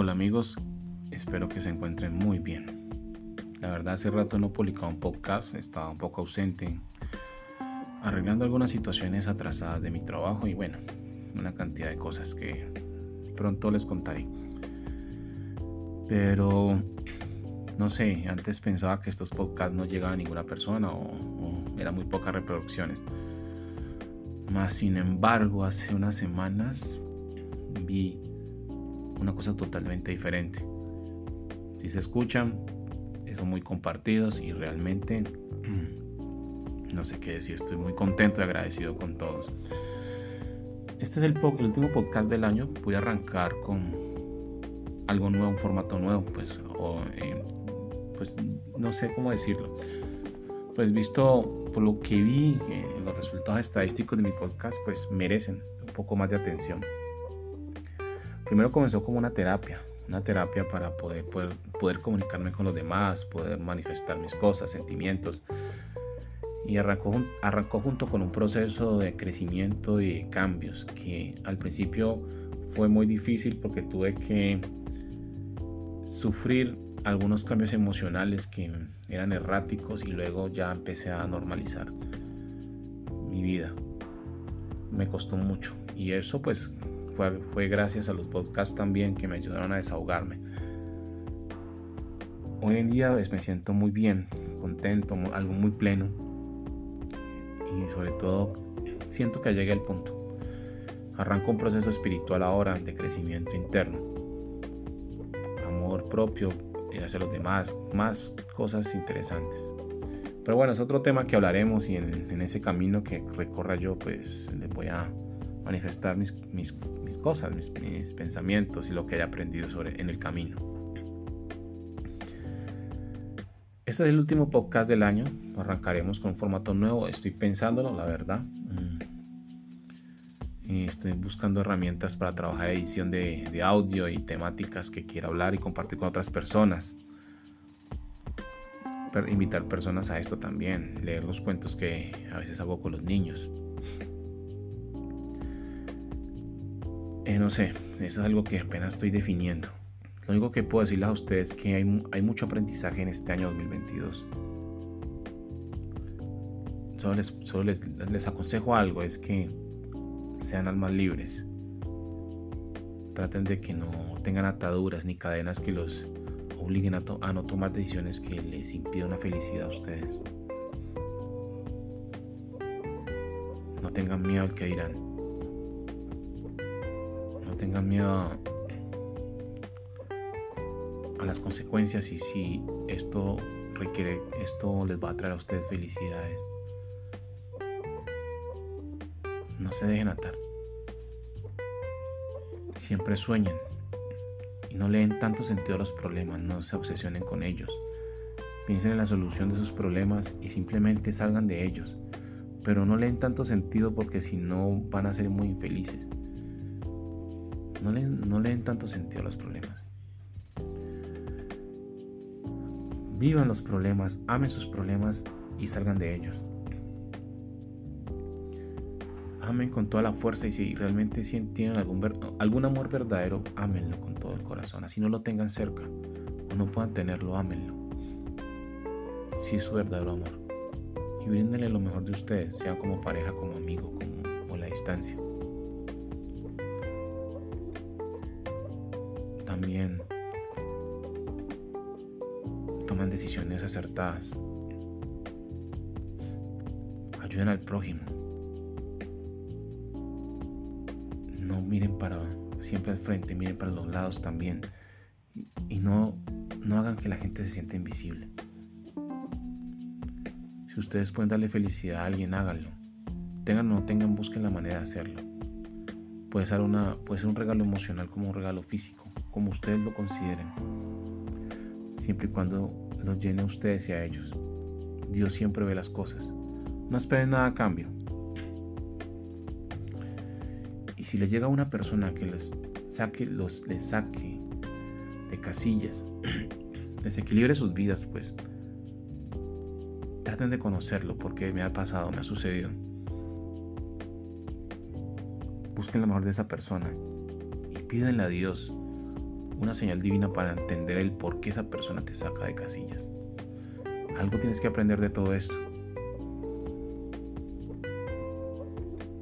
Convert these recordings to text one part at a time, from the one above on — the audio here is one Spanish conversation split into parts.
Hola amigos, espero que se encuentren muy bien. La verdad hace rato no publicaba un podcast, estaba un poco ausente, arreglando algunas situaciones atrasadas de mi trabajo y bueno, una cantidad de cosas que pronto les contaré. Pero no sé, antes pensaba que estos podcasts no llegaban a ninguna persona o, eran muy pocas reproducciones. Más sin embargo, hace unas semanas vi una cosa totalmente diferente. Si se escuchan, son muy compartidos y realmente no sé qué decir, estoy muy contento y agradecido con todos. Este es el, último podcast del año, voy a arrancar con algo nuevo, un formato nuevo, pues, eh, pues no sé cómo decirlo. Pues visto por lo que vi, eh, los resultados estadísticos de mi podcast, pues merecen un poco más de atención. Primero comenzó como una terapia, una terapia para poder, poder, comunicarme con los demás, poder manifestar mis cosas, sentimientos. Y arrancó, arrancó junto con un proceso de crecimiento y cambios que al principio fue muy difícil porque tuve que sufrir algunos cambios emocionales que eran erráticos y luego ya empecé a normalizar mi vida. Me costó mucho y eso pues fue, gracias a los podcasts también que me ayudaron a desahogarme. Hoy en día pues, me siento muy bien, contento, algo muy pleno y sobre todo siento que llegué al punto. Arranco un proceso espiritual ahora de crecimiento interno, amor propio y hacia los demás, más cosas interesantes. Pero bueno, es otro tema que hablaremos y en, en ese camino que recorra yo pues les voy a manifestar mis, cosas, mis, mis, pensamientos y lo que haya aprendido sobre, en el camino. Este es el último podcast del año. Arrancaremos con un formato nuevo. Estoy pensándolo, la verdad. Mm. Estoy buscando herramientas para trabajar edición de, de audio y temáticas que quiera hablar y compartir con otras personas invitar personas a esto también, leer los cuentos que a veces hago con los niños. Eh, no sé, eso es algo que apenas estoy definiendo. Lo único que puedo decirles a ustedes es que hay, mucho aprendizaje en este año 2022. Solo, les, solo les, les, aconsejo algo, es que sean almas libres. Traten de que no tengan ataduras ni cadenas que los obliguen a, a no tomar decisiones que les impidan una felicidad a ustedes. No tengan miedo al que dirán tengan miedo a, las consecuencias y si esto requiere, esto les va a traer a ustedes felicidades. No se dejen atar. Siempre sueñen y no leen tanto sentido a los problemas, no se obsesionen con ellos. Piensen en la solución de sus problemas y simplemente salgan de ellos. Pero no leen tanto sentido porque si no van a ser muy infelices. No le, den tanto sentido a los problemas. Vivan los problemas, amen sus problemas y salgan de ellos. Amen con toda la fuerza y si realmente tienen algún, algún amor verdadero, ámenlo con todo el corazón. Así no lo tengan cerca o no puedan tenerlo, ámenlo. Si es su verdadero amor. Y bríndenle lo mejor de ustedes, sea como pareja, como amigo, como a la distancia. También toman decisiones acertadas. Ayuden al prójimo. No miren para siempre al frente, miren para los lados también. Y, no, no hagan que la gente se sienta invisible. Si ustedes pueden darle felicidad a alguien, háganlo. Tengan o no tengan, busquen la manera de hacerlo. Puede ser, una, puede ser un regalo emocional como un regalo físico como ustedes lo consideren, siempre y cuando los llene a ustedes y a ellos. Dios siempre ve las cosas. No esperen nada a cambio. Y si les llega una persona que les saque, los, les saque de casillas, desequilibre sus vidas, pues traten de conocerlo porque me ha pasado, me ha sucedido. Busquen lo mejor de esa persona y pídanle a Dios una señal divina para entender el por qué esa persona te saca de casillas. Algo tienes que aprender de todo esto.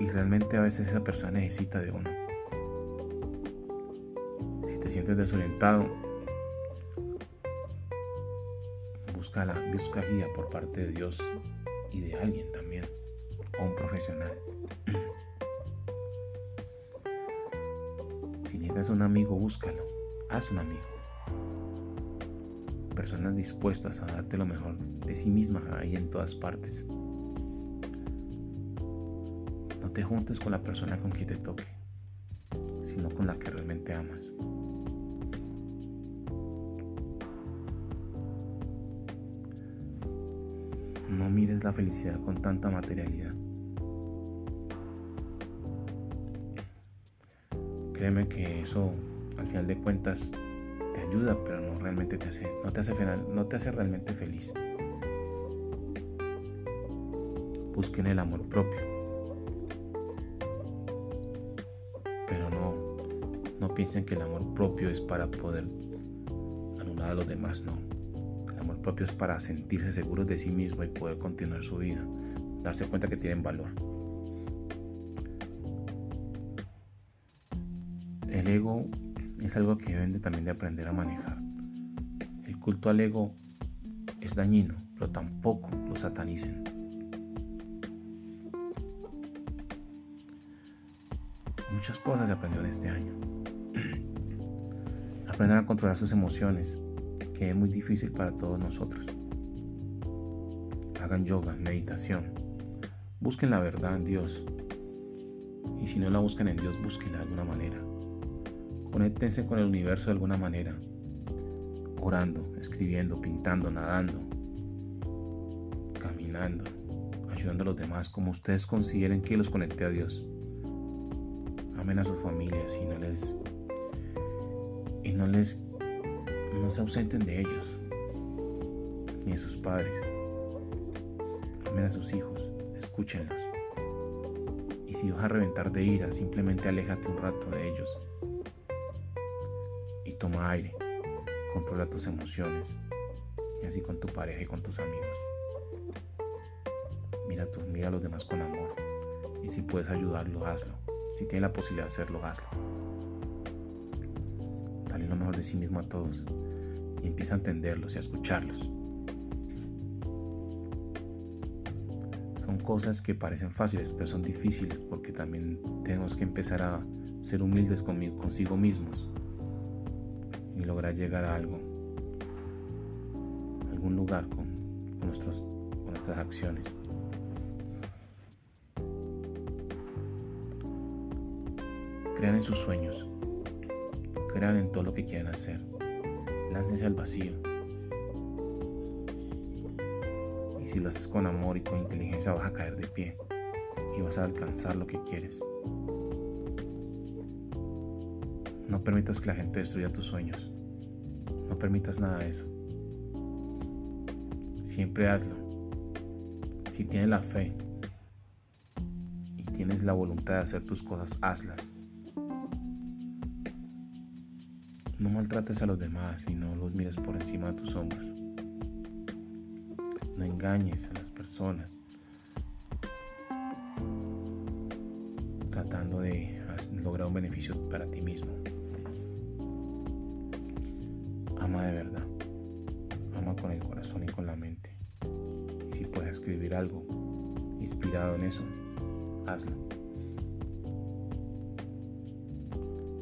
Y realmente a veces esa persona necesita de uno. Si te sientes desorientado, busca, la, busca guía por parte de Dios y de alguien también, o un profesional. Si necesitas un amigo, búscalo. Haz un amigo. Personas dispuestas a darte lo mejor de sí mismas ahí en todas partes. No te juntes con la persona con quien te toque, sino con la que realmente amas. No mires la felicidad con tanta materialidad. Créeme que eso al final de cuentas te ayuda, pero no realmente te hace, no te hace, no te hace realmente feliz. Busquen el amor propio. Pero no, no piensen que el amor propio es para poder anular a los demás, no. El amor propio es para sentirse seguros de sí mismo y poder continuar su vida, darse cuenta que tienen valor. El ego es algo que deben también de aprender a manejar. El culto al ego es dañino, pero tampoco lo satanicen. Muchas cosas se aprendieron este año. Aprender a controlar sus emociones, que es muy difícil para todos nosotros. Hagan yoga, meditación. Busquen la verdad en Dios. Y si no la buscan en Dios, búsquenla de alguna manera. Conéctense con el universo de alguna manera. Orando, escribiendo, pintando, nadando, caminando, ayudando a los demás como ustedes consideren que los conecte a Dios. Amen a sus familias y no les y no les no se ausenten de ellos ni de sus padres. Amen a sus hijos, escúchenlos. Y si vas a reventar de ira, simplemente aléjate un rato de ellos toma aire, controla tus emociones y así con tu pareja y con tus amigos. Mira, tú, mira a los demás con amor y si puedes ayudarlo, hazlo. Si tienes la posibilidad de hacerlo, hazlo. Dale lo mejor de sí mismo a todos y empieza a entenderlos y a escucharlos. Son cosas que parecen fáciles, pero son difíciles porque también tenemos que empezar a ser humildes consigo mismos y lograr llegar a algo, algún lugar con, nuestras acciones. Crean en sus sueños, crean en todo lo que quieran hacer, láncense al vacío. Y si lo haces con amor y con inteligencia vas a caer de pie y vas a alcanzar lo que quieres. No permitas que la gente destruya tus sueños. Permitas nada de eso. Siempre hazlo. Si tienes la fe y tienes la voluntad de hacer tus cosas, hazlas. No maltrates a los demás y no los mires por encima de tus hombros. No engañes a las personas. Tratando de lograr un beneficio para ti mismo. Corazón y con la mente. Y si puedes escribir algo inspirado en eso, hazlo.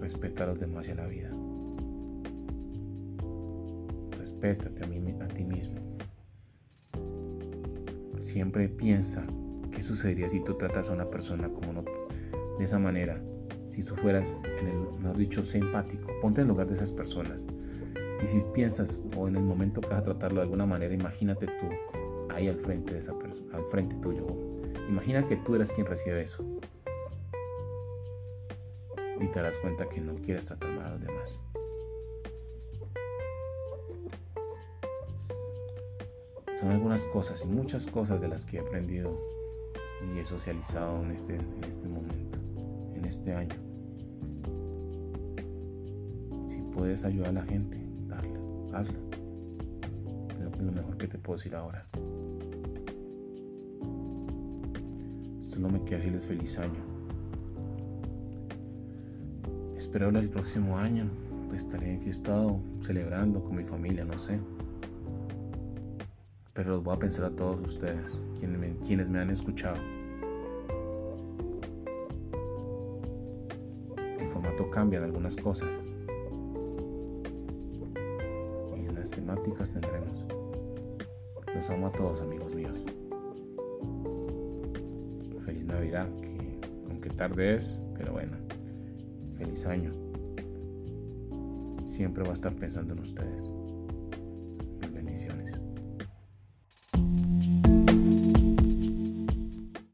Respeta a los demás y a la vida. Respétate a, ti mismo. Siempre piensa qué sucedería si tú tratas a una persona como no, de esa manera. Si tú fueras, en el, mejor dicho, sé empático. Ponte en lugar de esas personas. Y si piensas o en el momento que vas a tratarlo de alguna manera, imagínate tú ahí al frente de esa persona, al frente tuyo. Imagina que tú eres quien recibe eso. Y te darás cuenta que no quieres tratar mal a los demás. Son algunas cosas y muchas cosas de las que he aprendido y he socializado en este, en este momento, en este año puedes ayudar a la gente, hazlo. Es lo mejor que te puedo decir ahora. Solo me queda decirles feliz año. Espero el próximo año estaré aquí estado celebrando con mi familia, no sé. Pero los voy a pensar a todos ustedes, quienes me, quienes me han escuchado. El formato cambia en algunas cosas. Temáticas tendremos. Los amo a todos, amigos míos. Feliz Navidad, que aunque tarde es, pero bueno. Feliz año siempre va a estar pensando en ustedes.